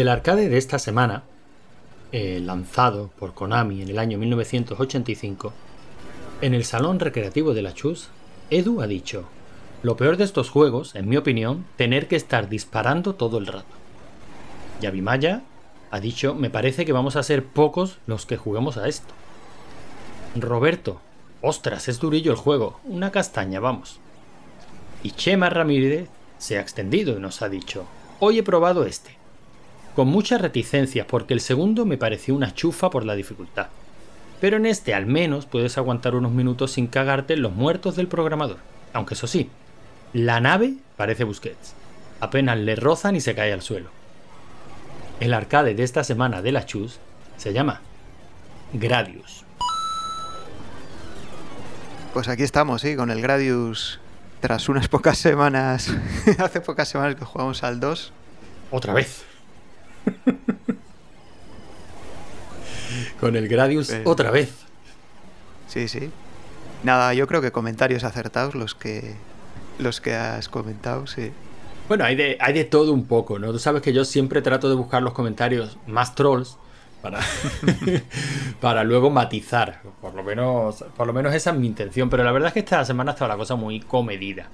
Del arcade de esta semana, eh, lanzado por Konami en el año 1985, en el salón recreativo de la Chus, Edu ha dicho, lo peor de estos juegos, en mi opinión, tener que estar disparando todo el rato. Yabimaya ha dicho, me parece que vamos a ser pocos los que juguemos a esto. Roberto, ostras, es durillo el juego, una castaña, vamos. Y Chema Ramírez se ha extendido y nos ha dicho, hoy he probado este. Con muchas reticencias porque el segundo me pareció una chufa por la dificultad. Pero en este al menos puedes aguantar unos minutos sin cagarte en los muertos del programador. Aunque eso sí, la nave parece Busquets. Apenas le rozan y se cae al suelo. El arcade de esta semana de la Chus se llama Gradius. Pues aquí estamos, sí, con el Gradius. Tras unas pocas semanas, hace pocas semanas que jugamos al 2. Otra vez. con el Gradius Eh. otra vez. Sí, sí. Nada, yo creo que comentarios acertados los que los que has comentado, sí. Bueno, hay de, hay de todo un poco, ¿no? Tú sabes que yo siempre trato de buscar los comentarios más trolls para, para luego matizar. Por lo, menos, por lo menos esa es mi intención. Pero la verdad es que esta semana estaba la cosa muy comedida.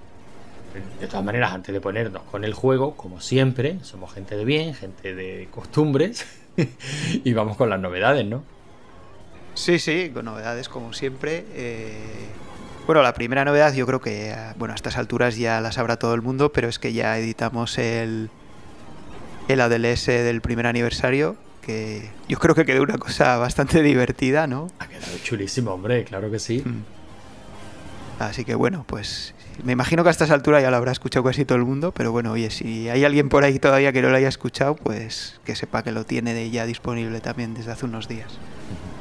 De todas maneras, antes de ponernos con el juego, como siempre, somos gente de bien, gente de costumbres. y vamos con las novedades, ¿no? Sí, sí, con novedades como siempre. eh, Bueno, la primera novedad yo creo que, bueno, a estas alturas ya la sabrá todo el mundo, pero es que ya editamos el, el ADLS del primer aniversario, que yo creo que quedó una cosa bastante divertida, ¿no? Ha quedado chulísimo, hombre, claro que sí. Mm. Así que bueno, pues me imagino que a estas alturas ya lo habrá escuchado casi todo el mundo, pero bueno, oye, si hay alguien por ahí todavía que no lo haya escuchado, pues que sepa que lo tiene de ya disponible también desde hace unos días.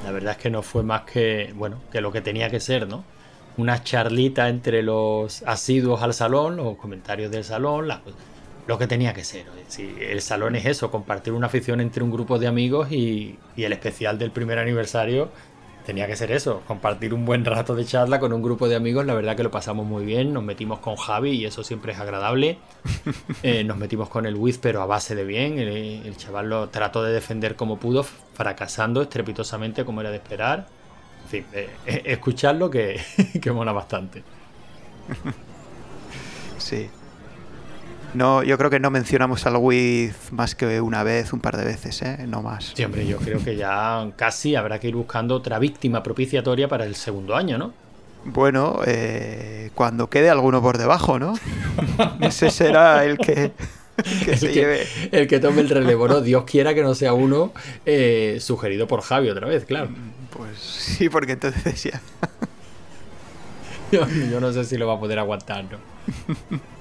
La verdad es que no fue más que, bueno, que lo que tenía que ser, ¿no? Una charlita entre los asiduos al salón, los comentarios del salón, lo que tenía que ser. Si el salón es eso, compartir una afición entre un grupo de amigos y el especial del primer aniversario tenía que ser eso, compartir un buen rato de charla con un grupo de amigos. La verdad que lo pasamos muy bien, nos metimos con Javi y eso siempre es agradable. Eh, nos metimos con el Wiz, pero a base de bien. El, el chaval lo trató de defender como pudo, fracasando estrepitosamente como era de esperar. En fin, eh, eh, escuchadlo que, que mola bastante. Sí. No, yo creo que no mencionamos al Wiz más que una vez, un par de veces, ¿eh? No más. Sí, hombre, yo creo que ya casi habrá que ir buscando otra víctima propiciatoria para el segundo año, ¿no? Bueno, eh, cuando quede alguno por debajo, ¿no? Ese será el que, que se el, que, lleve. el que tome el relevo, ¿no? Dios quiera que no sea uno eh, sugerido por Javi otra vez, claro. Pues sí, porque entonces ya. Yo, yo no sé si lo va a poder aguantar, ¿no?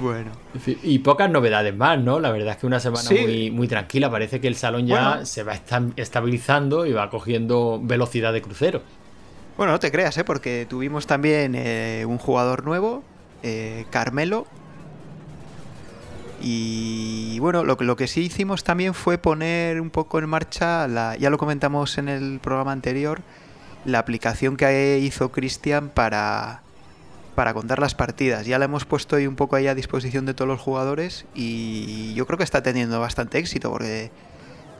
Bueno. En fin, Y pocas novedades más, ¿no? La verdad es que una semana Sí. muy, muy tranquila. Parece que el salón ya Bueno. se va esta- estabilizando y va cogiendo velocidad de crucero. Bueno, no te creas, ¿eh? Porque tuvimos también eh, un jugador nuevo, eh, Carmelo. Y bueno, lo, que- lo que sí hicimos también fue poner un poco en marcha, la, ya lo comentamos en el programa anterior, la aplicación que hizo Cristian para, para contar las partidas. Ya la hemos puesto ahí un poco ahí a disposición de todos los jugadores y yo creo que está teniendo bastante éxito porque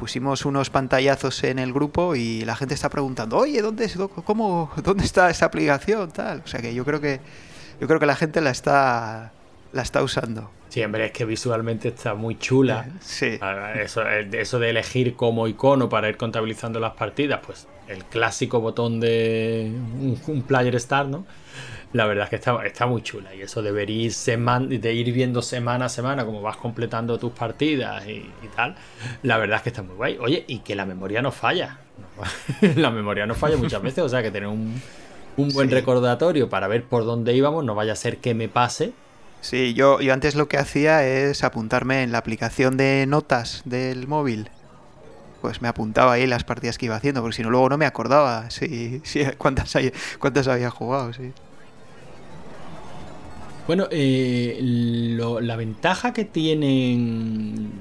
pusimos unos pantallazos en el grupo y la gente está preguntando, oye, ¿dónde, es, cómo, ¿dónde está esa aplicación? Tal. O sea que yo creo que yo creo que la gente la está la está usando. Sí, hombre, es que visualmente está muy chula. Sí. Ah, Eso, eh, eso de elegir como icono para ir contabilizando las partidas, pues el clásico botón de un, un player start, ¿no? La verdad es que está, está muy chula. Y eso de, ir seman- de ir viendo semana a semana cómo vas completando tus partidas y, y tal, la verdad es que está muy guay. Oye, y que la memoria no falla. la memoria no falla muchas veces, o sea que tener un, un buen Sí. recordatorio para ver por dónde íbamos, no vaya a ser que me pase. Sí, yo, yo antes lo que hacía es apuntarme en la aplicación de notas del móvil. Pues me apuntaba ahí las partidas que iba haciendo, porque si no luego no me acordaba si, si- cuántas, hay- cuántas había jugado, sí. Bueno, eh, lo- la ventaja que tienen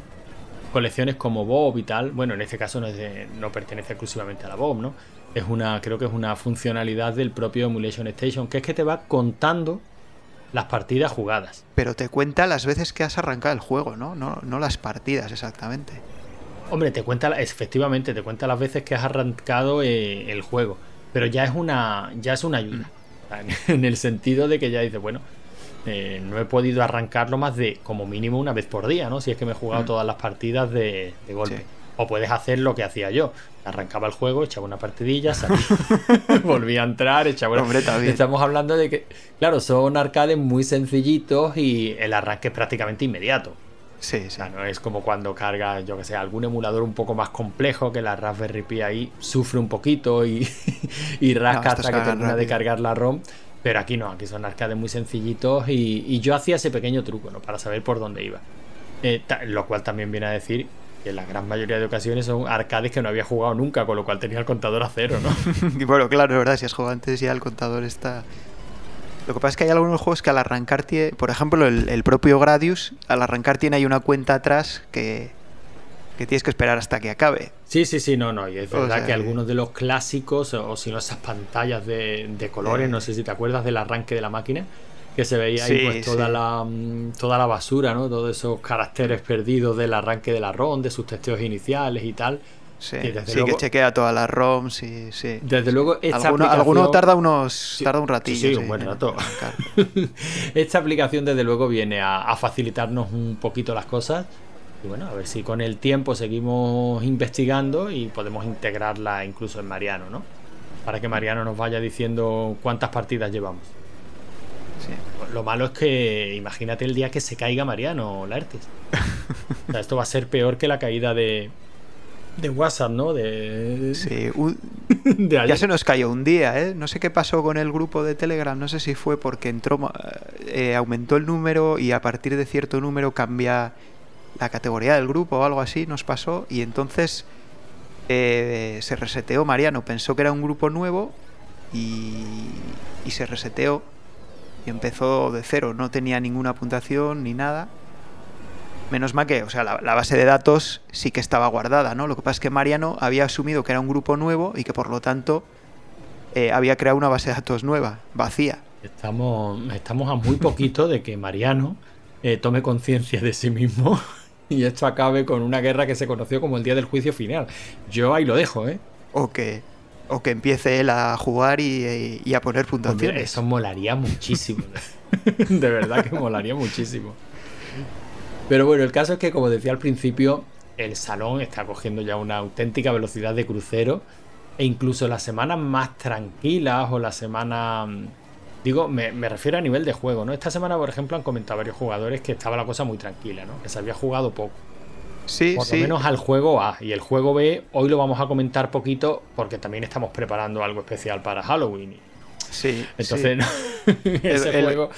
colecciones como Bob y tal, bueno, en este caso no, es de- no pertenece exclusivamente a la Bob, ¿no? Es una, creo que es una funcionalidad del propio Emulation Station, que es que te va contando las partidas jugadas. Pero te cuenta las veces que has arrancado el juego, ¿no? No, no las partidas exactamente. Hombre, te cuenta, efectivamente, te cuenta las veces que has arrancado eh, el juego. Pero ya es una, ya es una ayuda. Mm. En el sentido de que ya dices, bueno, eh, no he podido arrancarlo más de como mínimo una vez por día, ¿no? Si es que me he jugado mm. todas las partidas de, golpe. O puedes hacer lo que hacía yo. Arrancaba el juego, echaba una partidilla, salía, volvía a entrar, echaba una... Estamos hablando de que, claro, son arcades muy sencillitos y el arranque es prácticamente inmediato. Sí, sí. O sea, no es como cuando carga, yo que sé, algún emulador un poco más complejo que la Raspberry Pi ahí sufre un poquito y, y rasca hasta que termina de cargar la ROM. Pero aquí no, aquí son arcades muy sencillitos y, yo hacía ese pequeño truco, ¿no? Para saber por dónde iba. Eh, lo cual también viene a decir que la gran mayoría de ocasiones son arcades que no había jugado nunca, con lo cual tenía el contador a cero, ¿no? bueno, claro, es verdad, si has jugado antes ya el contador está... Lo que pasa es que hay algunos juegos que al arrancar tiene, por ejemplo, el, propio Gradius, al arrancar tiene ahí una cuenta atrás que, que tienes que esperar hasta que acabe. Sí, sí, sí, no, no. Y es verdad que algunos de los clásicos, o, si no, esas pantallas de, colores, no sé si te acuerdas del arranque de la máquina, que se veía ahí pues toda, la, mm, toda la basura, ¿no? Todos esos caracteres perdidos del arranque de la ROM, de sus testeos iniciales y tal. Sí, que chequea todas las ROMs y sí. Desde luego, esta Alguno, tarda unos tarda un ratillo. Sí, un buen rato. esta aplicación, desde luego, viene a facilitarnos un poquito las cosas y bueno, a ver si con el tiempo seguimos investigando y podemos integrarla incluso en Mariano, ¿no? Para que Mariano nos vaya diciendo cuántas partidas llevamos. Sí. Lo malo es que imagínate el día que se caiga Mariano, la o sea, esto va a ser peor que la caída de, de WhatsApp, ¿no? De, sí, ya se nos cayó un día, ¿eh? No sé qué pasó con el grupo de Telegram, no sé si fue porque entró, eh, aumentó el número y a partir de cierto número cambia la categoría del grupo o algo así nos pasó y entonces eh, se reseteó Mariano, pensó que era un grupo nuevo y, se reseteó y empezó de cero, no tenía ninguna puntuación ni nada. Menos mal que, o sea, la, base de datos sí que estaba guardada, ¿no? Lo que pasa es que Mariano había asumido que era un grupo nuevo y que por lo tanto eh, había creado una base de datos nueva, vacía. Estamos, estamos a muy poquito de que Mariano eh, tome conciencia de sí mismo y esto acabe con una guerra que se conoció como el día del juicio final. Yo ahí lo dejo, ¿eh? O que, o que empiece él a jugar y, a poner puntuaciones. eso molaría muchísimo. de verdad que molaría muchísimo. Pero bueno, el caso es que, como decía al principio, el salón está cogiendo ya una auténtica velocidad de crucero. E incluso las semanas más tranquilas o las semanas Digo, me, refiero a nivel de juego, ¿no? Esta semana, por ejemplo, han comentado varios jugadores que estaba la cosa muy tranquila, ¿no? Que se había jugado poco. Sí, por lo menos al juego A. Y el juego B, hoy lo vamos a comentar poquito porque también estamos preparando algo especial para Halloween. Sí. Entonces, ese juego.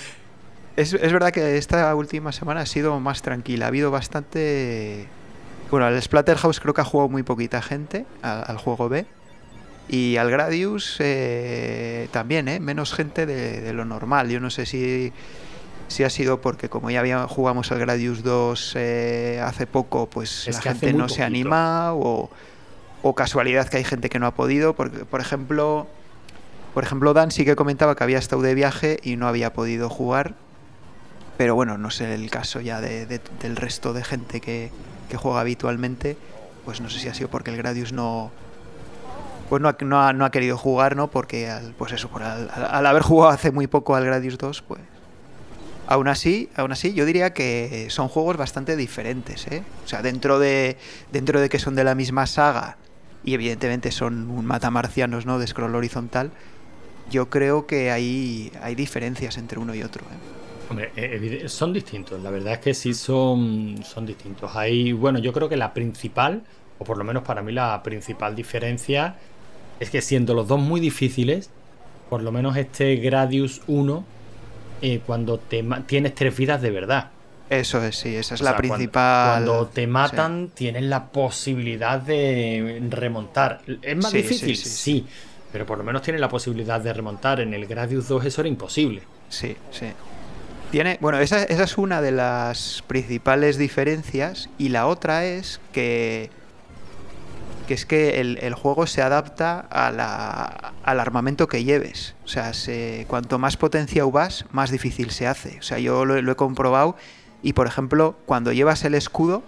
Es, verdad que esta última semana ha sido más tranquila. Ha habido bastante. Bueno, al Splatterhouse creo que ha jugado muy poquita gente al juego B. Y al Gradius eh, también, ¿eh? menos gente de, lo normal. Yo no sé si, si ha sido porque como ya jugamos al Gradius 2 eh, hace poco, pues la gente no se anima o, o, casualidad que hay gente que no ha podido. Porque, por ejemplo, por ejemplo, Dan sí que comentaba que había estado de viaje y no había podido jugar. Pero bueno, no sé el caso ya de, del resto de gente que, que juega habitualmente. Pues no sé si ha sido porque el Gradius no pues no ha, no ha, querido jugar, ¿no? Porque, al, pues eso, por al, haber jugado hace muy poco al Gradius 2, pues... Aún así, aún así, yo diría que son juegos bastante diferentes, ¿eh? O sea, dentro de, dentro de que son de la misma saga y evidentemente son un matamarcianos, ¿no? De scroll horizontal, yo creo que hay, hay diferencias entre uno y otro, ¿eh? Hombre, eh, son distintos, la verdad es que sí son, son distintos. Hay, bueno, yo creo que la principal, o por lo menos para mí la principal diferencia es que siendo los dos muy difíciles, por lo menos este Gradius 1, eh, cuando te tienes tres vidas de verdad. Eso es, sí, esa es la principal. Cuando, te matan, tienes la posibilidad de remontar. ¿Es más difícil? Sí, pero por lo menos tienes la posibilidad de remontar. En el Gradius 2 eso era imposible. Sí, sí. Tiene, bueno, esa, esa es una de las principales diferencias y la otra es que que es que el, juego se adapta al armamento que lleves. O sea, cuanto más potencia vas, más difícil se hace. O sea, yo lo, he comprobado y, por ejemplo, cuando llevas el escudo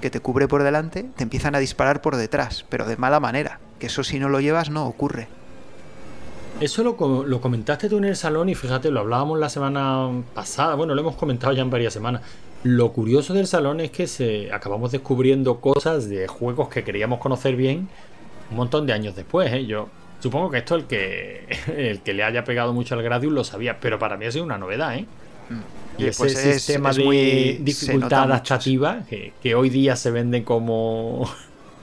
que te cubre por delante, te empiezan a disparar por detrás, pero de mala manera. Que eso si no lo llevas no ocurre. Eso lo, lo, comentaste tú en el salón y fíjate, lo hablábamos la semana pasada, bueno, lo hemos comentado ya en varias semanas. Lo curioso del salón es que se acabamos descubriendo cosas de juegos que queríamos conocer bien un montón de años después. ¿eh? Yo supongo que esto el que el que le haya pegado mucho al Gradius lo sabía, pero para mí ha sido una novedad, ¿eh? Mm. Y ese pues sistema de dificultad adaptativa que, que, hoy día se vende como.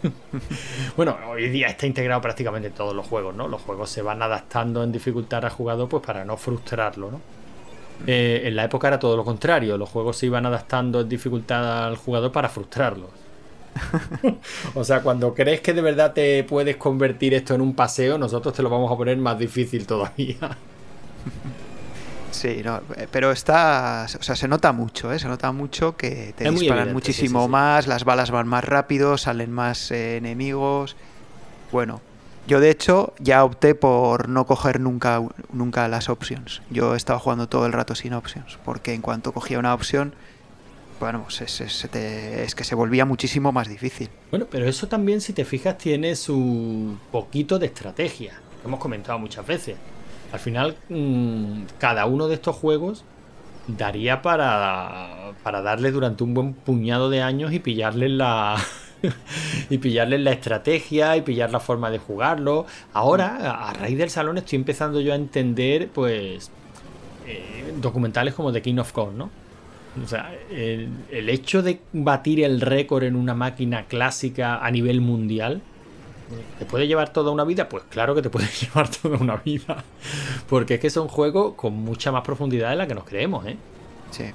bueno, hoy día está integrado prácticamente en todos los juegos, ¿no? Los juegos se van adaptando en dificultad al jugador pues para no frustrarlo, ¿no? Eh, en la época era todo lo contrario, los juegos se iban adaptando en dificultad al jugador para frustrarlo. o sea, cuando crees que de verdad te puedes convertir esto en un paseo, nosotros te lo vamos a poner más difícil todavía. Sí, no, eh, pero está, o sea, se nota mucho, ¿eh? se nota mucho que te disparan muchísimo más, las balas van más rápido, salen más eh, enemigos. Bueno, yo de hecho ya opté por no coger nunca, nunca las options. Yo he estado jugando todo el rato sin options, porque en cuanto cogía una opción, bueno, pues es que se volvía muchísimo más difícil. Bueno, pero eso también, si te fijas, tiene su poquito de estrategia, hemos comentado muchas veces. Al final, mm, cada uno de estos juegos daría para, para darle durante un buen puñado de años y pillarle la, y pillarle la estrategia y pillar la forma de jugarlo. Ahora, a raíz del salón, estoy empezando yo a entender, pues, eh, documentales como The King of Kong, ¿no? O sea, el, el hecho de batir el récord en una máquina clásica a nivel mundial, ¿Te puede llevar toda una vida? Pues claro que te puede llevar toda una vida. Porque es que es un juego con mucha más profundidad de la que nos creemos, ¿eh? Sí.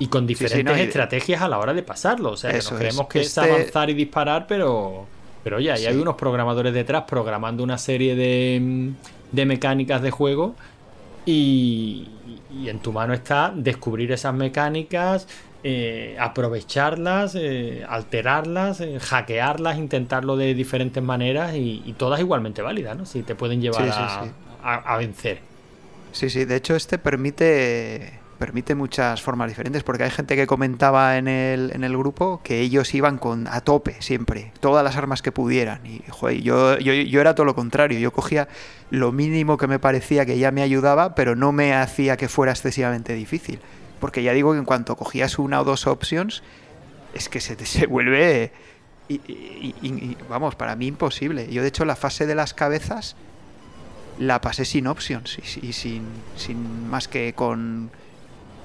Y con diferentes estrategias a la hora de pasarlo. O sea, que nos creemos que es este avanzar y disparar, pero. Pero ya, hay unos programadores detrás programando una serie de, de mecánicas de juego. Y, y, en tu mano está descubrir esas mecánicas, eh, aprovecharlas, eh, alterarlas, eh, hackearlas, intentarlo de diferentes maneras y, todas igualmente válidas, ¿no? Si te pueden llevar a, vencer. Sí, sí, de hecho este permite permite muchas formas diferentes, porque hay gente que comentaba en el, en el grupo que ellos iban con a tope siempre, todas las armas que pudieran. Y yo, yo, yo, era todo lo contrario, yo cogía lo mínimo que me parecía que ya me ayudaba, pero no me hacía que fuera excesivamente difícil. Porque ya digo que en cuanto cogías una o dos options, es que se, se vuelve, y, vamos, para mí imposible. Yo de hecho la fase de las cabezas la pasé sin options y, sin, sin más que con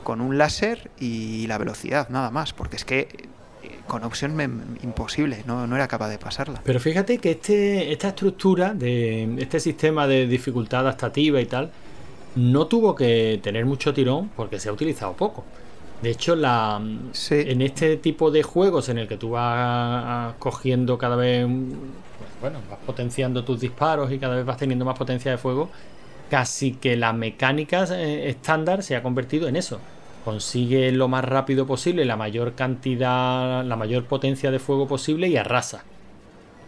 con un láser y la velocidad, nada más, porque es que eh, con opción imposible, no, no, era capaz de pasarla. Pero fíjate que este, esta estructura de este sistema de dificultad adaptativa y tal, no tuvo que tener mucho tirón porque se ha utilizado poco. De hecho, la, en este tipo de juegos en el que tú vas cogiendo cada vez, bueno, vas potenciando tus disparos y cada vez vas teniendo más potencia de fuego, casi que la mecánica eh, estándar se ha convertido en eso consigue lo más rápido posible la mayor cantidad, la mayor potencia de fuego posible y arrasa.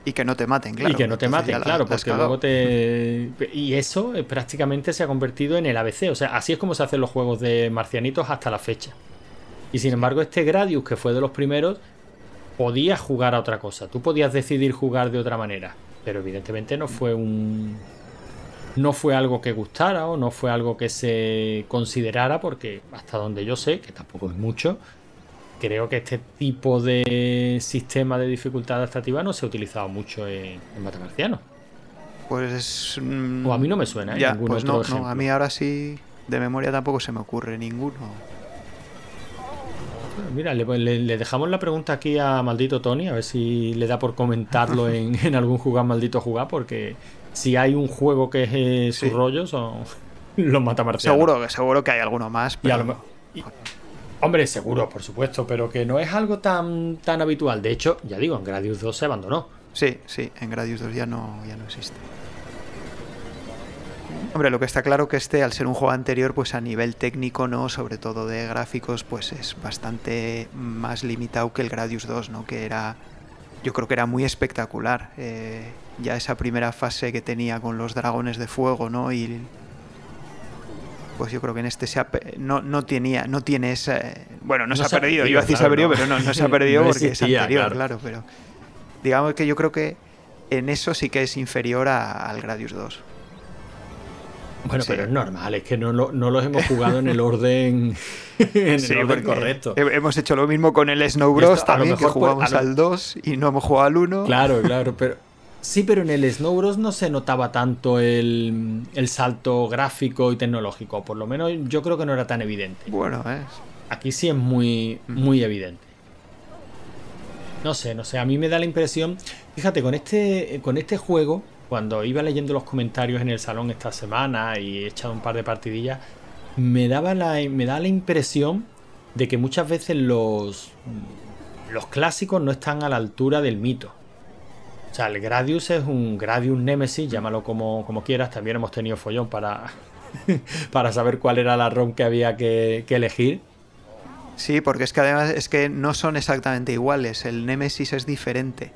Y que no te maten, claro. Y que no te maten, claro, porque luego te. Y eso eh, prácticamente se ha convertido en el ABC. O sea, así es como se hacen los juegos de marcianitos hasta la fecha. Y sin embargo, este Gradius, que fue de los primeros, podía jugar a otra cosa. Tú podías decidir jugar de otra manera. Pero evidentemente no fue un, no fue algo que gustara o no fue algo que se considerara, porque hasta donde yo sé, que tampoco es mucho, creo que este tipo de sistema de dificultad adaptativa no se ha utilizado mucho en, en Pues. o a mí no me suena, ¿eh? pues no, a mí ahora sí, de memoria tampoco se me ocurre ninguno. Mira, le, dejamos la pregunta aquí a maldito Tony, a ver si le da por comentarlo en, en algún jugar maldito jugar, porque si hay un juego que es eh, su rollo, son los matamarcianos. Seguro, seguro que hay alguno más. hombre, seguro, por supuesto, pero que no es algo tan, tan habitual. De hecho, ya digo, en Gradius 2 se abandonó. Sí, sí, en Gradius 2 ya no, ya no existe. Hombre, lo que está claro que este, al ser un juego anterior, pues a nivel técnico, ¿no? Sobre todo de gráficos, pues es bastante más limitado que el Gradius 2, ¿no? Que era yo creo que era muy espectacular. Eh, ya esa primera fase que tenía con los dragones de fuego, ¿no? Y pues yo creo que en este se no, no tenía, no tiene esa bueno, no, se, ha perdido, yo decía se ha perdido, pero no, no se ha perdido porque es anterior, claro. pero digamos que yo creo que en eso sí que es inferior al Gradius 2. Bueno, pero es normal, es que no, no los hemos jugado en el orden, en el orden correcto. Hemos hecho lo mismo con el Snow Bros. también, que jugamos al 2 y no hemos jugado al 1. Claro, claro, pero sí, pero en el Snow Bros. no se notaba tanto el, el salto gráfico y tecnológico, por lo menos yo creo que no era tan evidente. Bueno, es. Aquí sí es muy, muy evidente. No sé, no sé, a mí me da la impresión, fíjate, con este, con este juego cuando iba leyendo los comentarios en el salón esta semana y he echado un par de partidillas, me daba la, me da la impresión de que muchas veces los, los clásicos no están a la altura del mito. O sea, el Gradius es un Gradius Nemesis, llámalo como, como quieras. También hemos tenido follón para, para saber cuál era la ROM que había que, elegir. Sí, porque es que además es que no son exactamente iguales. El Nemesis es diferente.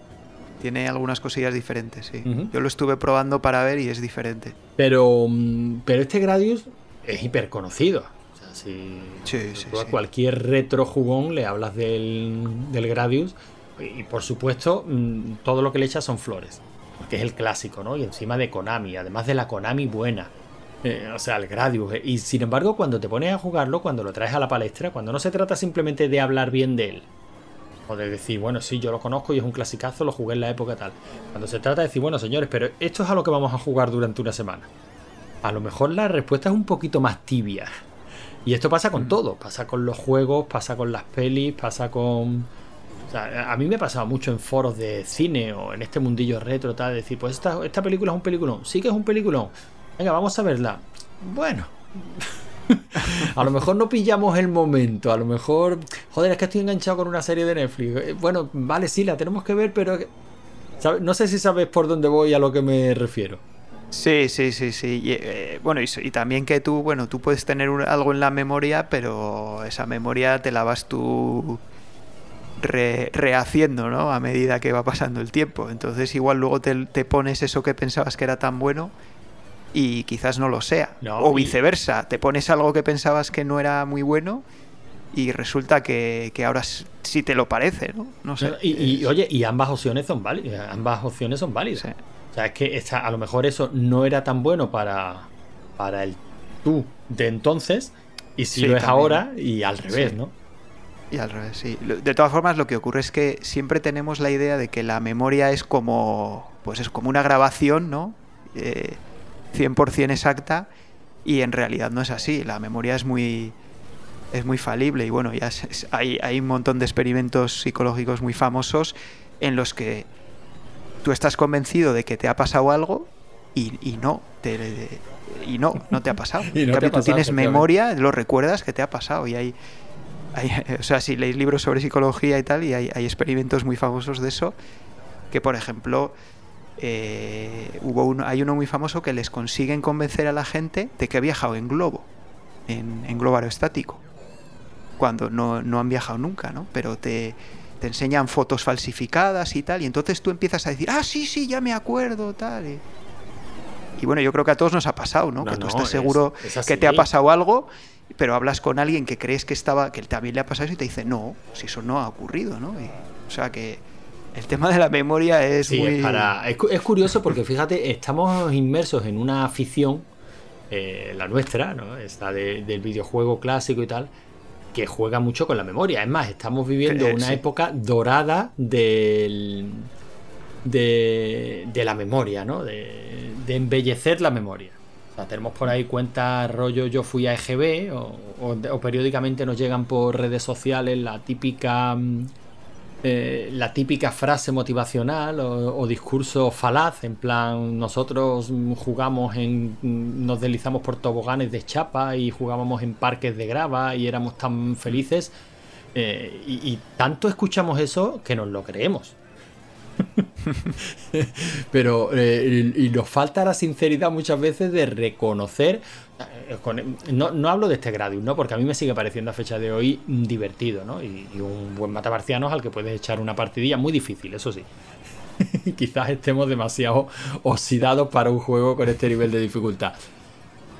Tiene algunas cosillas diferentes, sí. Yo lo estuve probando para ver y es diferente. Pero, mm, pero este Gradius es hiper conocido. O sea, si sí, a cualquier retro jugón le hablas del, del Gradius y por supuesto mm, todo lo que le echas son flores. Que es el clásico, ¿no? Y encima de Konami, además de la Konami buena. Eh, o sea, el Gradius. Y sin embargo, cuando te pones a jugarlo, cuando lo traes a la palestra, cuando no se trata simplemente de hablar bien de él, de decir, bueno, sí, yo lo conozco y es un clasicazo, lo jugué en la época tal. Cuando se trata de decir, bueno, señores, pero esto es a lo que vamos a jugar durante una semana. A lo mejor la respuesta es un poquito más tibia. Y esto pasa con mm. todo, pasa con los juegos, pasa con las pelis, pasa con... a mí me ha pasado mucho en foros de cine o en este mundillo retro, tal, decir, pues esta, esta película es un peliculón, sí que es un peliculón, venga, vamos a verla. Bueno, a lo mejor no pillamos el momento, a lo mejor, joder, es que estoy enganchado con una serie de Netflix. Eh, bueno, vale, sí, la tenemos que ver, pero no sé si sabes por dónde voy a lo que me refiero. Sí, sí, sí, sí. Eh, bueno, y, también que tú, bueno, tú puedes tener algo en la memoria, pero esa memoria te la vas tú rehaciendo, ¿no? A medida que va pasando el tiempo. Entonces igual luego te, pones eso que pensabas que era tan bueno y quizás no lo sea. o viceversa, te pones algo que pensabas que no era muy bueno y resulta que, ahora sí te lo parece, ¿no? No sé. Y, oye, y ambas opciones son válidas. Ambas opciones son válidas. O sea, es que a lo mejor eso no era tan bueno para, para el tú de entonces y si lo es ahora y al revés, ¿no? Y al revés, sí. De todas formas, lo que ocurre es que siempre tenemos la idea de que la memoria es como, pues es como una grabación, ¿no? Eh, 100% exacta y en realidad no es así. La memoria es muy, es muy falible y bueno, ya hay, hay un montón de experimentos psicológicos muy famosos en los que tú estás convencido de que te ha pasado algo y, y no, te, y no, no te ha pasado. en cambio, tú tienes memoria, lo recuerdas que te ha pasado y hay, hay, o sea, si leéis libros sobre psicología y tal, y hay, hay experimentos muy famosos de eso, que por ejemplo eh, hubo uno, hay uno muy famoso que les consiguen convencer a la gente de que ha viajado en globo, en, globo aerostático, cuando no, han viajado nunca, ¿no? Pero te, enseñan fotos falsificadas y tal, y entonces tú empiezas a decir, ah, sí, sí, ya me acuerdo, tal. Y, bueno, yo creo que a todos nos ha pasado, ¿no? que tú estás seguro que te ha pasado algo, pero hablas con alguien que crees que estaba, que también le ha pasado eso y te dice, no, si eso no ha ocurrido, ¿no? o sea que el tema de la memoria es muy... Es, curioso porque fíjate, estamos inmersos en una afición, eh, la nuestra, ¿no? Esta del videojuego clásico y tal, que juega mucho con la memoria. Es más, estamos viviendo una época dorada del, de, la memoria, ¿no? De, embellecer la memoria. O sea, tenemos por ahí cuentas rollo yo fui a EGB o periódicamente nos llegan por redes sociales la típica mm, eh, la típica frase motivacional o, discurso falaz, en plan, nosotros jugamos en, nos deslizamos por toboganes de chapa y jugábamos en parques de grava y éramos tan felices. Eh, y, tanto escuchamos eso que nos lo creemos. Pero eh, y nos falta la sinceridad muchas veces de reconocer. Eh, no, hablo de este Gradius, ¿no? Porque a mí me sigue pareciendo a fecha de hoy divertido, ¿no? Y, un buen matamarciano al que puedes echar una partidilla muy difícil, eso sí. Quizás estemos demasiado oxidados para un juego con este nivel de dificultad.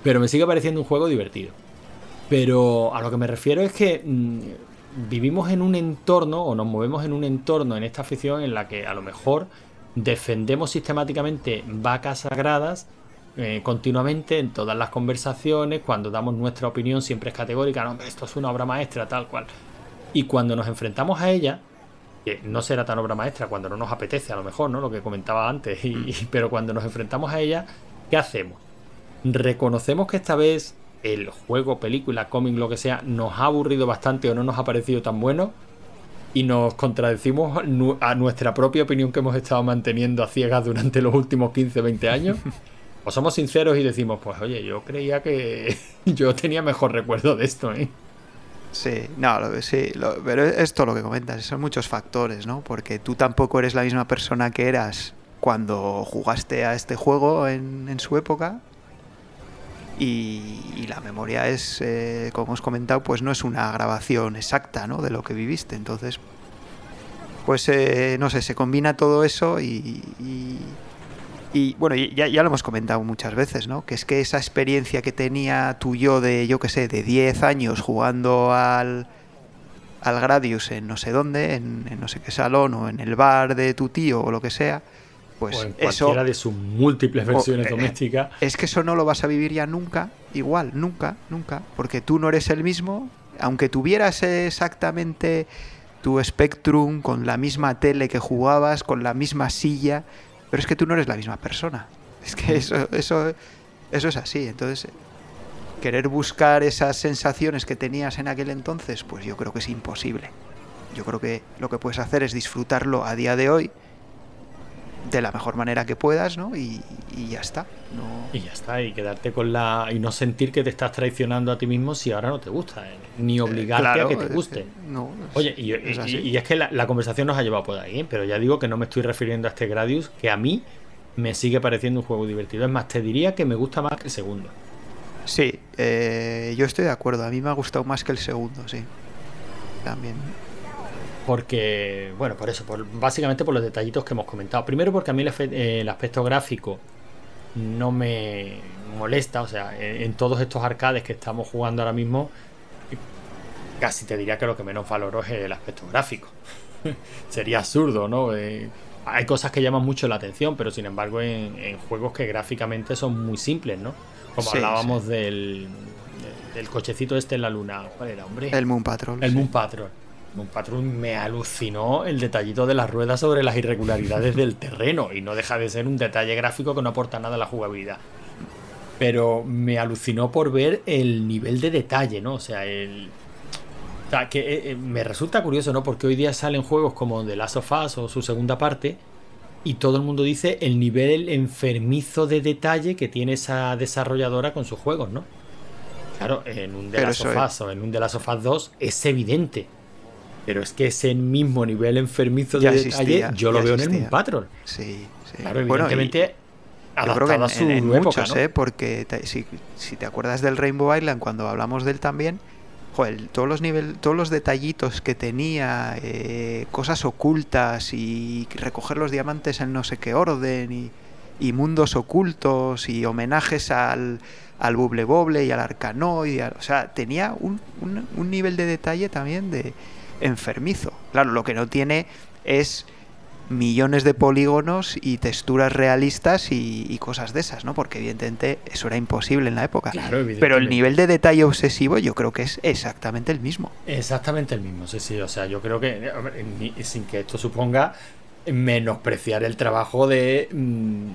Pero me sigue pareciendo un juego divertido. Pero a lo que me refiero es que mm, vivimos en un entorno o nos movemos en un entorno en esta afición en la que a lo mejor defendemos sistemáticamente vacas sagradas eh, continuamente en todas las conversaciones, cuando damos nuestra opinión siempre es categórica, no, esto es una obra maestra, tal cual. Y cuando nos enfrentamos a ella, que no será tan obra maestra cuando no nos apetece, a lo mejor, ¿no? Lo que comentaba antes, pero cuando nos enfrentamos a ella, ¿qué hacemos? Reconocemos que esta vez el juego, película, cómic, lo que sea, nos ha aburrido bastante o no nos ha parecido tan bueno y nos contradecimos a nuestra propia opinión que hemos estado manteniendo a ciegas durante los últimos 15, 20 años. O somos sinceros y decimos, pues oye, yo creía que yo tenía mejor recuerdo de esto, ¿eh? Sí, no, sí, pero es todo lo que comentas, son muchos factores, ¿no? Porque tú tampoco eres la misma persona que eras cuando jugaste a este juego en, en su época y, la memoria es, eh, como hemos comentado, pues no es una grabación exacta ¿no? de lo que viviste. Entonces, pues eh, no sé, se combina todo eso y, y, bueno, ya, ya, lo hemos comentado muchas veces, ¿no? Que es que esa experiencia que tenía tu yo de, yo qué sé, de 10 años jugando al, al Gradius en no sé dónde, en, en no sé qué salón o en el bar de tu tío o lo que sea, pues o en cualquiera de sus múltiples versiones eh, domésticas. Es que eso no lo vas a vivir ya nunca, igual, nunca, nunca, porque tú no eres el mismo, aunque tuvieras exactamente tu Spectrum con la misma tele que jugabas, con la misma silla, pero es que tú no eres la misma persona. Es que eso, eso, eso es así. Entonces, querer buscar esas sensaciones que tenías en aquel entonces, pues yo creo que es imposible. Yo creo que lo que puedes hacer es disfrutarlo a día de hoy de la mejor manera que puedas, ¿no? Y, ya está. Y ya está, y quedarte con la. y no sentir que te estás traicionando a ti mismo si ahora no te gusta, ¿eh? ni eh, obligarte a que te guste. Oye, y, es que la, conversación nos ha llevado por ahí, ¿eh? pero ya digo que no me estoy refiriendo a este Gradius, que a mí me sigue pareciendo un juego divertido. Es más, te diría que me gusta más que el segundo. Sí, yo estoy de acuerdo. A mí me ha gustado más que el segundo, sí. También. Porque, bueno, por eso, por, básicamente por los detallitos que hemos comentado. Primero porque a mí el, aspecto gráfico no me molesta, o sea, en, todos estos arcades que estamos jugando ahora mismo, casi te diría que lo que menos valoro es el aspecto gráfico. Sería absurdo, ¿no? Eh, hay cosas que llaman mucho la atención, pero sin embargo en, juegos que gráficamente son muy simples, ¿no? Como hablábamos Del, del, cochecito este en la luna. ¿Cuál era, hombre? El Moon Patrol. El Moon Patrol patrón me alucinó el detallito de las ruedas sobre las irregularidades del terreno y no deja de ser un detalle gráfico que no aporta nada a la jugabilidad. Pero me alucinó por ver el nivel de detalle, ¿no? O sea, el... O sea, que eh, eh, me resulta curioso, ¿no? Porque hoy día salen juegos como The Last of Us o su segunda parte y todo el mundo dice el nivel enfermizo de detalle que tiene esa desarrolladora con sus juegos, ¿no? Claro, en un The Last of Us o en un The Last of Us 2 es evidente pero es que ese mismo nivel enfermizo de detalle yo lo veo en el Moon Patrol. Sí, sí. Claro, evidentemente. Yo creo que en, en, muchos, ¿eh? porque si, si, te acuerdas del Rainbow Island cuando hablamos de él también, joder, todos los nivel, todos los detallitos que tenía, eh, cosas ocultas y recoger los diamantes en no sé qué orden y, y mundos ocultos y homenajes al, al Buble Boble y al Arcanoid, o sea, tenía un, un, un nivel de detalle también de enfermizo. Claro, lo que no tiene es millones de polígonos y texturas realistas y, cosas de esas, ¿no? Porque evidentemente eso era imposible en la época. Pero el nivel de detalle obsesivo yo creo que es exactamente el mismo. Exactamente el mismo, sí, sí. O sea, yo creo que sin que esto suponga menospreciar el trabajo de mm,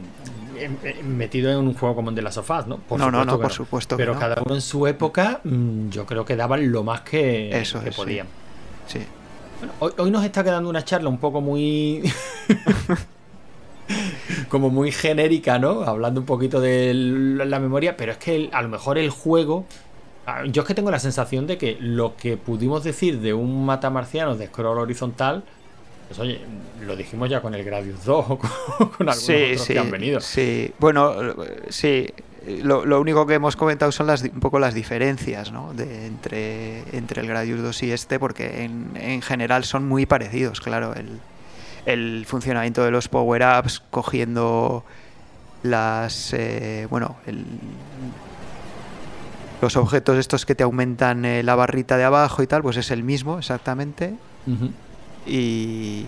metido en un juego como el de las sofás, ¿no? no, no, no, por supuesto. Pero cada uno en su época, mm, yo creo que daban lo más que, podían. Sí. Hoy, nos está quedando una charla un poco muy. como muy genérica, ¿no? Hablando un poquito de la memoria, pero es que a lo mejor el juego. Yo es que tengo la sensación de que lo que pudimos decir de un matamarciano de scroll horizontal, Pues oye, lo dijimos ya con el Gradius 2 o con, algunos otros que han venido. Sí, bueno, sí. Lo, único que hemos comentado son las, un poco las diferencias ¿no? de, entre, entre el Gradius 2 y este, porque en, en general son muy parecidos, claro. El, el funcionamiento de los power-ups, cogiendo las. Eh, bueno, los objetos estos que te aumentan eh, la barrita de abajo y tal, pues es el mismo exactamente. Y.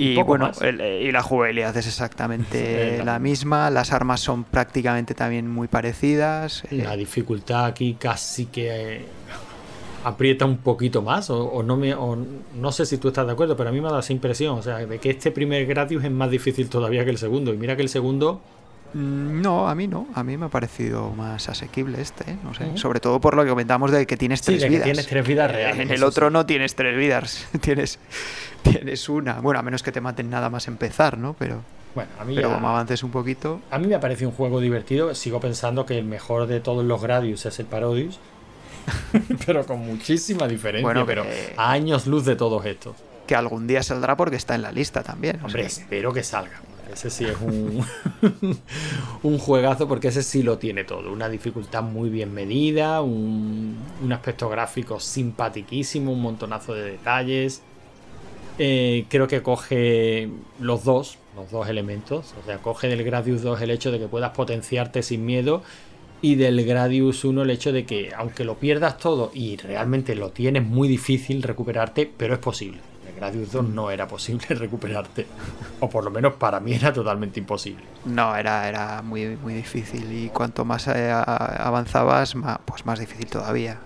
Y bueno, eh, y la jugabilidad es exactamente la misma. Las armas son prácticamente también muy parecidas. La dificultad aquí casi que aprieta un poquito más o, no me no sé si tú estás de acuerdo pero a mí me da esa impresión o sea de que este primer Gradius es más difícil todavía que el segundo y mira que el segundo no, a mí no. A mí me ha parecido más asequible este, ¿eh? no sé. Sobre todo por lo que comentamos de que tienes tres vidas. tienes tres vidas reales. En el otro no tienes tres vidas, tienes, tienes una. Bueno, a menos que te maten nada más empezar, ¿no? Pero, bueno, a mí pero como avances un poquito. A mí me ha parecido un juego divertido. Sigo pensando que el mejor de todos los Gradius es el Parodius. pero con muchísima diferencia. Bueno, pero a años luz de todos estos. Que algún día saldrá porque está en la lista también. Hombre, espero que salga. Ese sí es un, juegazo porque ese sí lo tiene todo. Una dificultad muy bien medida, un, aspecto gráfico simpaticísimo, un montonazo de detalles. Eh, creo que coge los dos, los dos elementos. O sea, coge del Gradius 2 el hecho de que puedas potenciarte sin miedo y del Gradius 1 el hecho de que aunque lo pierdas todo y realmente lo tienes muy difícil recuperarte, pero es posible. Gradius 2 no era posible recuperarte. O por lo menos para mí era totalmente imposible. No, era, era muy, muy difícil. Y cuanto más eh, avanzabas, más, pues más difícil todavía.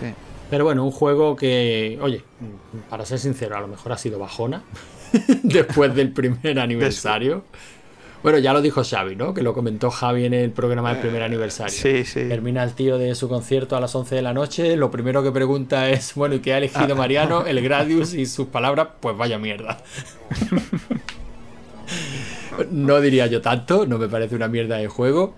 Sí. Pero bueno, un juego que, oye, para ser sincero, a lo mejor ha sido bajona después del primer aniversario. Bueno, ya lo dijo Xavi, ¿no? Que lo comentó Javi en el programa del primer aniversario. Sí, sí. Termina el tío de su concierto a las 11 de la noche. Lo primero que pregunta es, bueno, ¿y qué ha elegido ah. Mariano? El Gradius y sus palabras, pues vaya mierda. no diría yo tanto, no me parece una mierda de juego.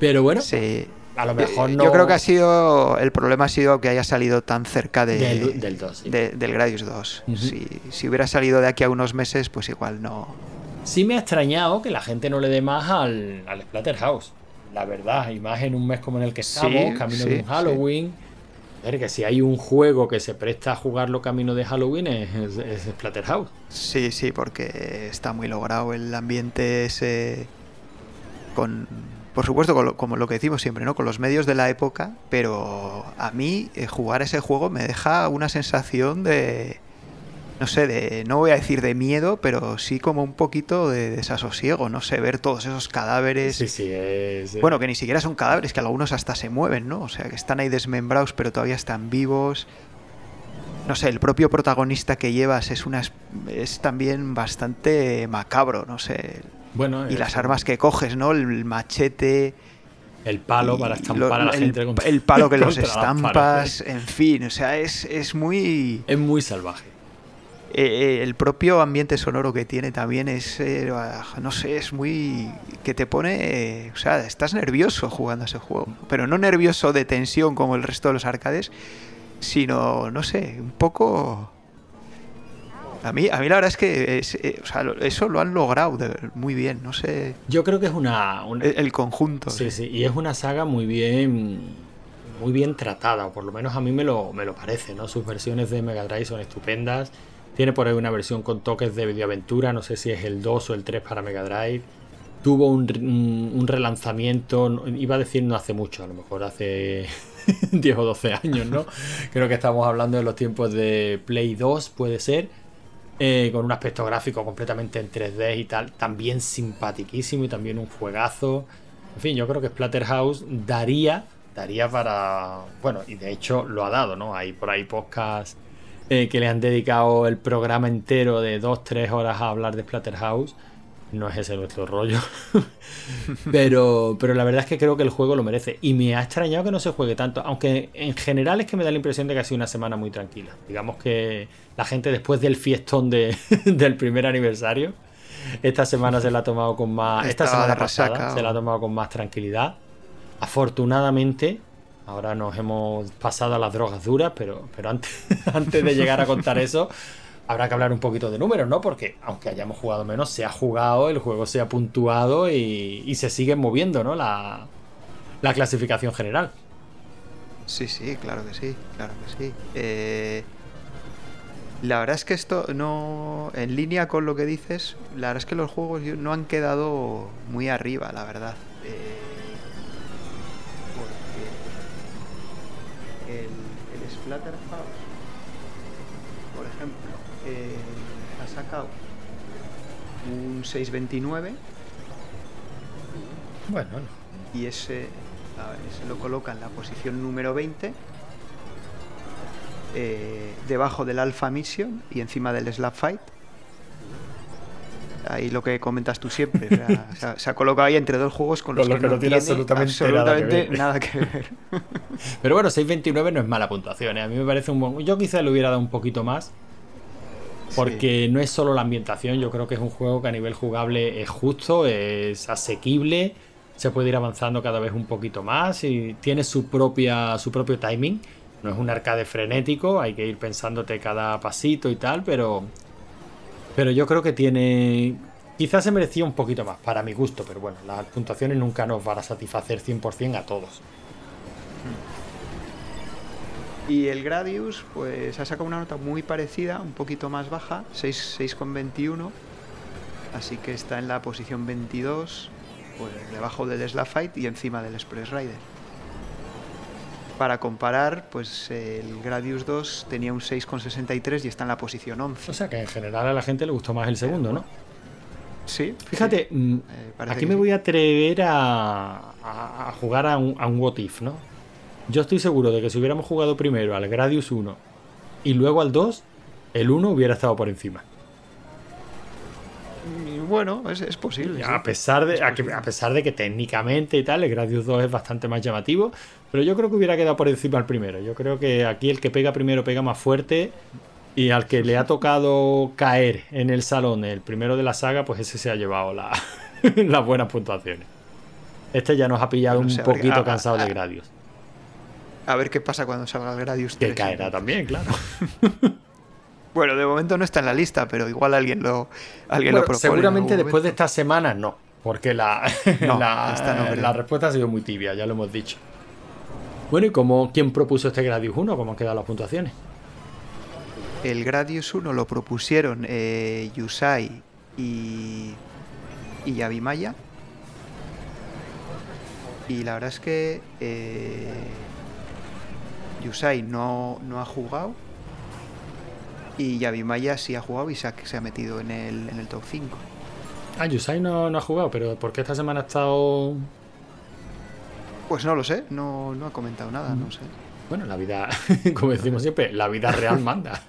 Pero bueno, sí. a lo mejor no. Yo creo que ha sido. El problema ha sido que haya salido tan cerca de, del, 2, del Gradius 2. si, si hubiera salido de aquí a unos meses, pues igual no Sí me ha extrañado que la gente no le dé más al, al Splatterhouse. La verdad, y más en un mes como en el que estamos, camino de un Halloween. ver, que si hay un juego que se presta a jugarlo camino de Halloween es, es, Splatterhouse. Sí, sí, porque está muy logrado el ambiente ese con por supuesto, como lo que decimos siempre, ¿no? Con los medios de la época, pero a mí eh, jugar ese juego me deja una sensación de, no sé, de, no voy a decir de miedo, pero sí como un poquito de desasosiego, no sé, ver todos esos cadáveres. Sí, sí, es... Eh. Bueno, que ni siquiera son cadáveres, que algunos hasta se mueven, ¿no? O sea, que están ahí desmembrados, pero todavía están vivos. No sé, el propio protagonista que llevas es una es también bastante macabro, no sé. Bueno, y las armas que coges, ¿no? El machete, el palo para estampar a la gente El palo que los estampas, en fin, o sea, es, es muy. Es muy salvaje. Eh, el propio ambiente sonoro que tiene también es, eh, no sé, es muy... que te pone... o sea, estás nervioso jugando a ese juego, pero no nervioso de tensión como el resto de los arcades, sino, no sé, un poco... A mí, a mí la verdad es que eh, eso lo han logrado muy bien, no sé. Yo creo que es una... El, conjunto. Sí, sí, y es una saga muy bien muy bien tratada, o por lo menos a mí me lo, me lo parece, ¿no? Sus versiones de Mega Drive son estupendas tiene por ahí una versión con toques de videoaventura, no sé si es el 2 o el 3 para Mega Drive. Tuvo un, relanzamiento, iba a decir no hace mucho, a lo mejor hace 10 o 12 años, ¿no? Creo que estamos hablando de los tiempos de Play 2, puede ser. Eh, con un aspecto gráfico completamente en 3D y tal, también simpaticísimo y también un juegazo. En fin, yo creo que Splatterhouse daría, daría para, bueno, y de hecho lo ha dado, ¿no? Hay por ahí podcast eh, que le han dedicado el programa entero de 2-3 horas a hablar de Splatterhouse. No es ese nuestro rollo. pero, pero la verdad es que creo que el juego lo merece. Y me ha extrañado que no se juegue tanto. Aunque en general es que me da la impresión de que ha sido una semana muy tranquila. Digamos que la gente después del fiestón de, del primer aniversario, esta semana se la ha tomado con más. esta semana pasada se la ha tomado con más tranquilidad. Afortunadamente, Ahora nos hemos pasado a las drogas duras, pero, pero antes, antes de llegar a contar eso, habrá que hablar un poquito de números, ¿no? Porque aunque hayamos jugado menos, se ha jugado, el juego se ha puntuado y, se sigue moviendo, ¿no? La, la, clasificación general. Sí, sí, claro que sí, claro que sí. Eh, la verdad es que esto no. En línea con lo que dices, la verdad es que los juegos no han quedado muy arriba, la verdad. Eh, Splatterhouse, por ejemplo, eh, ha sacado un 629. Bueno. Y ese, ese lo coloca en la posición número 20 eh, debajo del Alpha Mission y encima del Slap Fight. Ahí lo que comentas tú siempre. se, ha, colocado ahí entre dos juegos con los, que, no, tiene absolutamente, nada, que ver. Pero bueno, 6.29 no es mala puntuación. ¿eh? A mí me parece un buen. Yo quizá le hubiera dado un poquito más. Porque no es solo la ambientación, yo creo que es un juego que a nivel jugable es justo, es asequible, se puede ir avanzando cada vez un poquito más y tiene su propia su propio timing no es un arcade frenético, hay que ir pensándote cada pasito y tal, pero. Pero yo creo que tiene. Quizás se merecía un poquito más, para mi gusto, pero bueno, las puntuaciones nunca nos van a satisfacer 100% a todos. Y el Gradius, pues ha sacado una nota muy parecida, un poquito más baja, 6,21. Así que está en la posición 22, pues debajo del Slap Fight y encima del Express Rider para comparar, pues el Gradius 2 tenía un 6,63 y está en la posición 11. O sea que en general a la gente le gustó más el segundo, ¿no? Sí. Fíjate, mm, eh, aquí me voy a atrever a, jugar a un, a un What If, ¿no? Yo estoy seguro de que si hubiéramos jugado primero al Gradius 1 y luego al 2, el 1 hubiera estado por encima bueno, es, posible. A, pesar de, a, pesar de que técnicamente y tal, el Gradius 2 es bastante más llamativo, pero yo creo que hubiera quedado por encima el primero. Yo creo que aquí el que pega primero pega más fuerte y al que le ha tocado caer en el salón el primero de la saga, pues ese se ha llevado la, las buenas puntuaciones. Este ya nos ha pillado un poquito cansado de Gradius. A ver qué pasa cuando salga el Gradius 3. Que caerá también, claro. Bueno, de momento no está en la lista, pero igual alguien lo, alguien lo propone. Seguramente después de esta semana no, porque la, la, respuesta ha sido muy tibia, ya lo hemos dicho. Bueno, ¿y cómo, quién propuso este Gradius 1? ¿Cómo han quedado las puntuaciones? El Gradius 1 lo propusieron eh, Yusai y, y Yabimaya. Y la verdad es que eh, Yusai no, no ha jugado y Yabimaya sí ha jugado y se ha, metido en el, en el top 5. Ah, Yusai no, ha jugado, pero ¿por qué esta semana ha estado.? Pues no lo sé, no, ha comentado nada, no sé. Bueno, la vida, como decimos siempre, la vida real manda.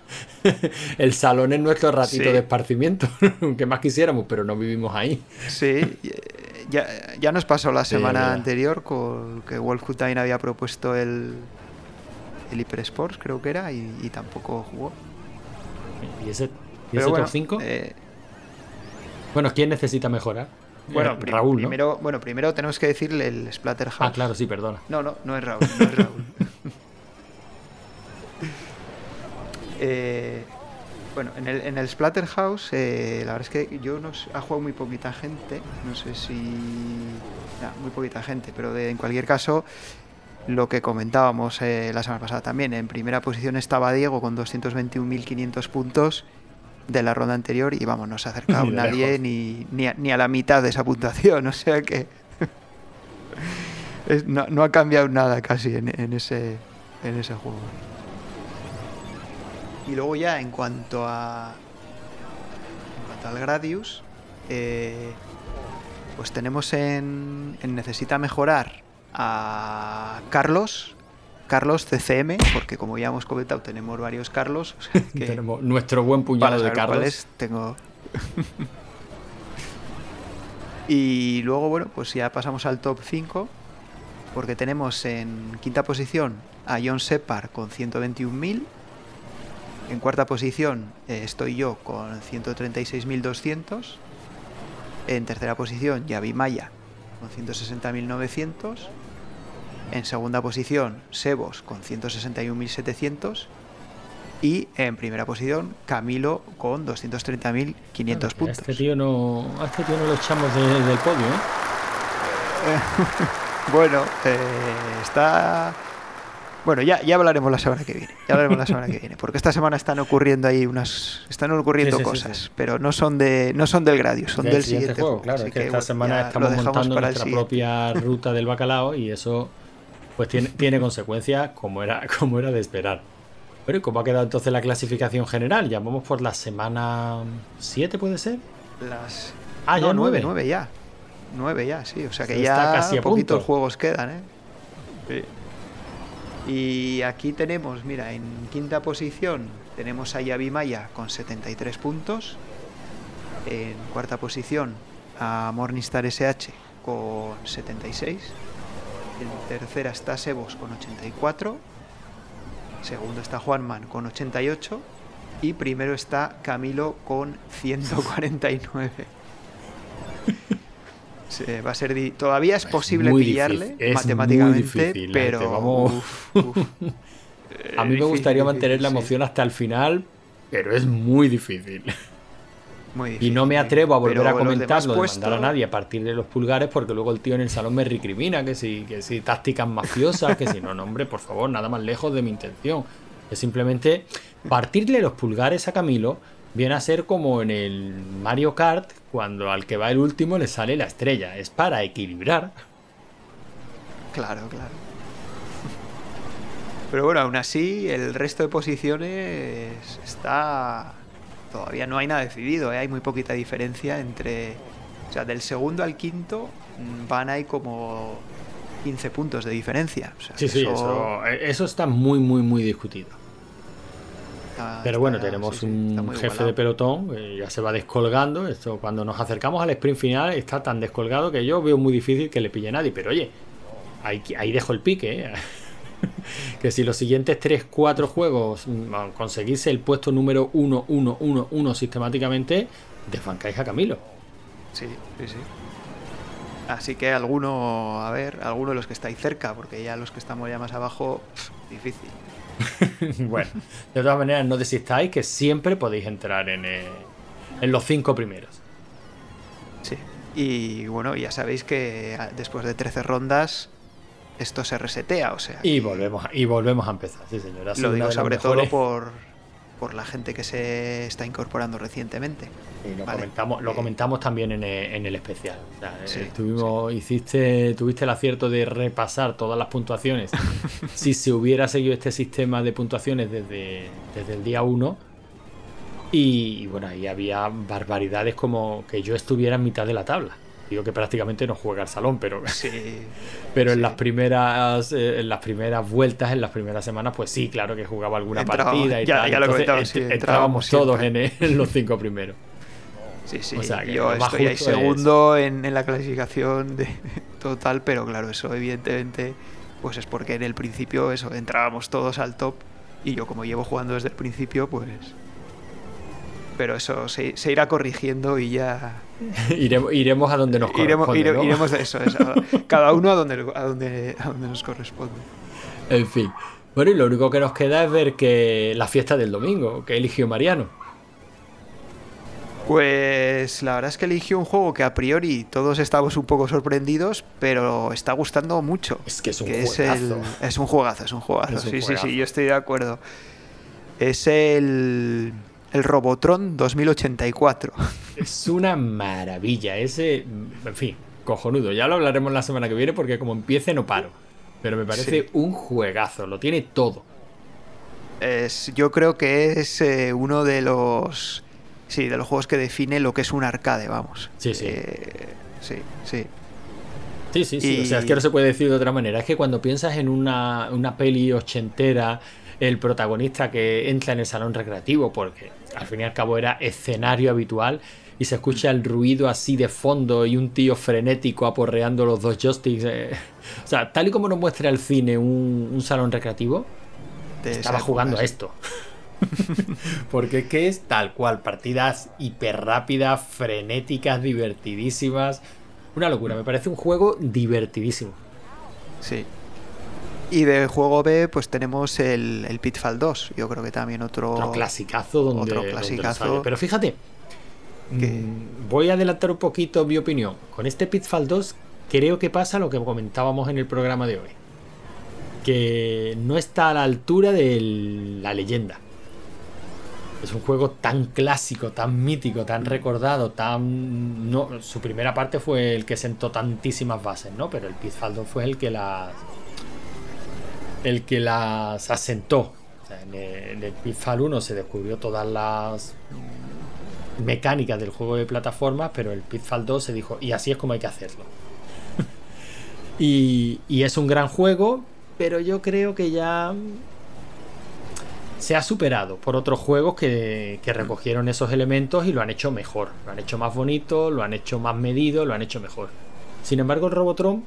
El salón es nuestro ratito de esparcimiento, que más quisiéramos, pero no vivimos ahí. Sí, ya, ya nos pasó la semana anterior con que Wolf había propuesto el, el Hyper Sports, creo que era, y tampoco jugó. ¿Y ese, top 5? Eh, bueno, ¿quién necesita mejorar? Bueno, eh, Raúl, primero, Bueno, primero tenemos que decirle el Splatterhouse. Ah, claro, sí, perdona. No, no, no es Raúl, no es Raúl. Eh, bueno, en el, en el Splatterhouse, la verdad es que yo no ha jugado muy poquita gente, no sé si... muy poquita gente, pero en cualquier caso, lo que comentábamos eh, la semana pasada también. En primera posición estaba Diego con 221.500 puntos de la ronda anterior y vamos, no se ha acercado nadie ni, ni, a, la mitad de esa puntuación. O sea que no, ha cambiado nada casi en, ese, en ese juego. Y luego ya en cuanto a en cuanto al Gradius, eh, pues tenemos en, en Necesita Mejorar a Carlos, Carlos CCM, porque como ya hemos comentado, tenemos varios Carlos. tenemos nuestro buen puñado de Carlos. tengo. y luego, bueno, pues ya pasamos al top 5, porque tenemos en quinta posición a John Separ con 121.000. En cuarta posición eh, estoy yo con 136.200. En tercera posición, Yavi Maya con 160.900. En segunda posición, Sebos con 161.700. Y en primera posición, Camilo con 230.500 puntos. A este, tío no, a este tío no lo echamos del podio, ¿eh? bueno, eh, está bueno, ya, ya hablaremos la semana que viene. Ya hablaremos la semana que viene. Porque esta semana están ocurriendo ahí unas. Están ocurriendo cosas. pero no son de. no son del Gradius, son del, siguiente, juego. Claro, es que, esta semana estamos montando nuestra propia ruta del bacalao y eso pues tiene, tiene consecuencias como era, como era de esperar. Pero ¿y cómo ha quedado entonces la clasificación general? Ya vamos por la semana 7, ¿puede ser? Las. Ah, ya 9, 9 ya. 9 ya, sí. O sea que ya casi a poquitos juegos quedan, ¿eh? Sí. Y aquí tenemos, mira, en quinta posición tenemos a Yavi Maya con 73 puntos. En cuarta posición a Morningstar SH con 76. En tercera está Sebos con 84. Segundo está Juanman con 88. Y primero está Camilo con 149 va a ser todavía es posible pillarle matemáticamente, pero a mí me gustaría mantener la emoción hasta el final, pero es muy difícil. Y no me atrevo a volver a comentarlo de mandar a nadie a partir de los pulgares porque luego el tío en el salón me recrimina que si, que si tácticas mafiosas, que si no, no, hombre, por favor, nada más lejos de mi intención. Es simplemente partirle los pulgares a Camilo viene a ser como en el Mario Kart, cuando al que va el último le sale la estrella. Es para equilibrar. Claro, claro. Pero bueno, aún así, el resto de posiciones está. Todavía no hay nada decidido, ¿eh? hay muy poquita diferencia entre. O sea, del segundo al quinto mm, van ahí como 15 puntos de diferencia. sí, sí, eso está muy, muy, muy discutido. Pero bueno, tenemos un jefe de pelotón, ya se va descolgando. Esto cuando nos acercamos al sprint final está tan descolgado que yo veo muy difícil que le pille a nadie. Pero oye, ahí, ahí dejo el pique. ¿eh? que si los siguientes 3-4 juegos mm, conseguís el puesto número 1, 1, 1, 1 sistemáticamente, desbancáis a Camilo. Sí, sí, sí. Así que alguno, a ver, alguno de los que estáis cerca, porque ya los que estamos ya más abajo, difícil. bueno, de todas maneras, no desistáis que siempre podéis entrar en, eh, en los cinco primeros. Sí, y bueno, ya sabéis que ah, después de 13 rondas esto se resetea, o sea. Y volvemos, y volvemos a empezar, sí, señora. Lo digo sobre todo por, por la gente que se está incorporando recientemente. Y lo, comentamos, lo comentamos también en el, especial. O hiciste, tuviste el acierto de repasar todas las puntuaciones. si se hubiera seguido este sistema de puntuaciones desde, desde el día 1. Y, bueno, ahí había barbaridades como que yo estuviera en mitad de la tabla. Digo que prácticamente no juega al salón, pero, sí, pero en las primeras eh, en las primeras vueltas, en las primeras semanas, pues sí, claro que jugaba alguna partida y ya, tal. Ya lo sí, entrábamos todos en, los cinco primeros. Sí, sí, yo estoy ahí segundo en, en, la clasificación de, total, pero claro, eso evidentemente pues es porque en el principio eso entrábamos todos al top y yo como llevo jugando desde el principio, pues pero eso se, irá corrigiendo y ya. iremos, a donde nos corresponde. Iremos, iremos eso, cada uno a donde, a, donde, a donde nos corresponde. En fin. Bueno, y lo único que nos queda es ver que la fiesta del domingo, que eligió Mariano. Pues la verdad es que eligió un juego que a priori todos estamos un poco sorprendidos, pero está gustando mucho. Es que es un juegazo. Es, un juegazo, es un juegazo. sí, sí, sí, yo estoy de acuerdo. Es el el Robotron 2084. Es una maravilla. Ese, en fin, cojonudo. Ya lo hablaremos la semana que viene porque como empiece no paro. Pero me parece un juegazo. Lo tiene todo. Es, yo creo que es eh, uno de los. Sí, de los juegos que define lo que es un arcade, vamos. Sí, sí. Eh, sí, sí. Sí, sí, sí. O sea, es que no se puede decir de otra manera. Es que cuando piensas en una, una peli ochentera el protagonista que entra en el salón recreativo, porque al fin y al cabo era escenario habitual y se escucha el ruido así de fondo y un tío frenético aporreando los dos joysticks. Eh. O sea, tal y como nos muestra el cine un, salón recreativo, estaba jugando a esto. Porque es que es tal cual, partidas hiper rápidas, frenéticas, divertidísimas. Una locura, me parece un juego divertidísimo. Sí, Y de juego B, pues tenemos el, el Pitfall 2. Yo creo que también otro. Otro clasicazo donde. Otro clasicazo. Pero fíjate, Que- mm, voy a adelantar un poquito mi opinión. Con este Pitfall 2, creo que pasa lo que comentábamos en el programa de hoy. Que no está a la altura de la leyenda. Es un juego tan clásico, tan mítico, tan recordado, tan. No, su primera parte fue el que sentó tantísimas bases, ¿no? Pero el Pitfall 2 fue el que las. El que las asentó. O sea, en, el, en el Pitfall 1 se descubrió todas las mecánicas del juego de plataformas, pero el Pitfall 2 se dijo, y así es como hay que hacerlo. y, y es un gran juego, pero yo creo que ya se ha superado por otros juegos que, que recogieron esos elementos y lo han hecho mejor. Lo han hecho más bonito, lo han hecho más medido, lo han hecho mejor. Sin embargo, el Robotron,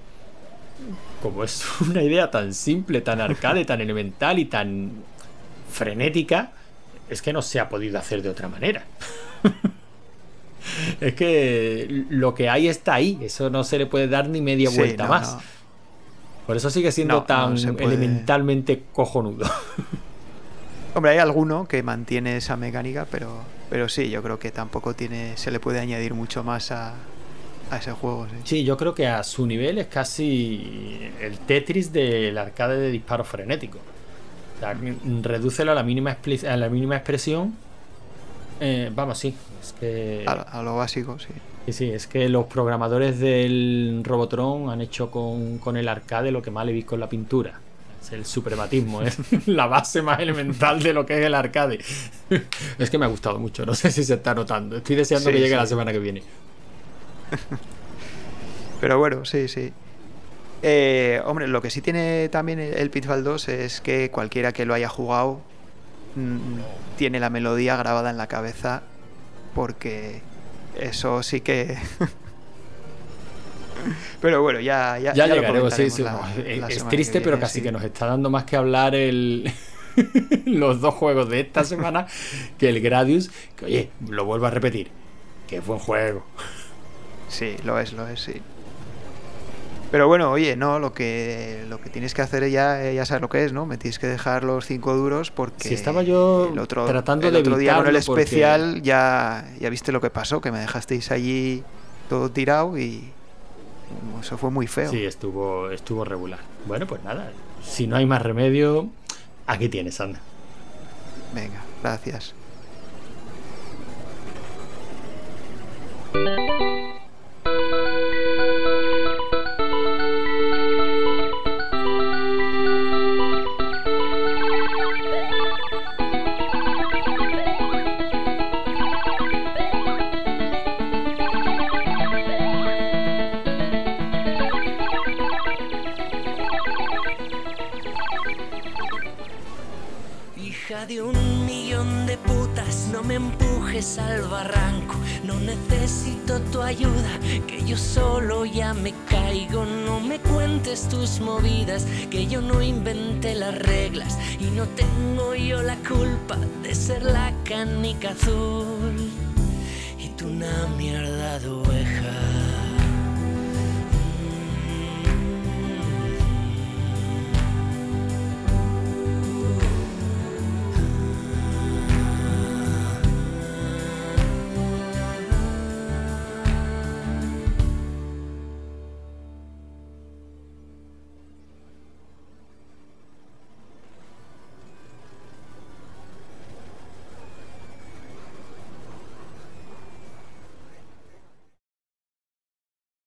como es una idea tan simple, tan arcade, tan elemental y tan frenética, es que no se ha podido hacer de otra manera. es que lo que hay está ahí, eso no se le puede dar ni media Sí, vuelta no, más. no. Por eso sigue siendo No, tan elementalmente cojonudo. Hombre, hay alguno que mantiene esa mecánica, pero, pero sí, yo creo que tampoco tiene, se le puede añadir mucho más a, a ese juego. sí. Sí, yo creo que a su nivel es casi el Tetris del arcade de disparo frenético. O sea, redúcelo a la mínima, a la mínima expresión. Eh, vamos, sí. Es que, A, a lo básico, sí. sí, sí, es que los programadores del Robotron han hecho con, con el arcade lo que más le vi con la pintura. Es el suprematismo, es la base más elemental de lo que es el arcade. Es que me ha gustado mucho, no sé si se está notando. Estoy deseando Sí, que llegue sí. la semana que viene. Pero bueno, sí, sí. Eh, hombre, lo que sí tiene también el, Pitfall 2 es que cualquiera que lo haya jugado mm, tiene la melodía grabada en la cabeza porque eso sí que... pero bueno, ya, ya, Ya, ya lo llegaremos, sí, sí, la- es- la es triste, pero casi sí. que nos está dando más que hablar el los dos juegos de esta semana que el Gradius, que oye, lo vuelvo a repetir, que es buen juego. Sí, lo es, lo es, sí. Pero bueno, oye, no, lo que lo que tienes que hacer ya, eh, ya sabes lo que es, ¿no? Me tienes que dejar los cinco duros porque Si estaba yo el otro, tratando el de otro día con el porque- especial ya, ya viste lo que pasó, que me dejasteis allí todo tirado y eso fue muy feo. Sí, estuvo, estuvo regular. Bueno, pues nada, si no hay más remedio, aquí tienes, anda. Venga, gracias.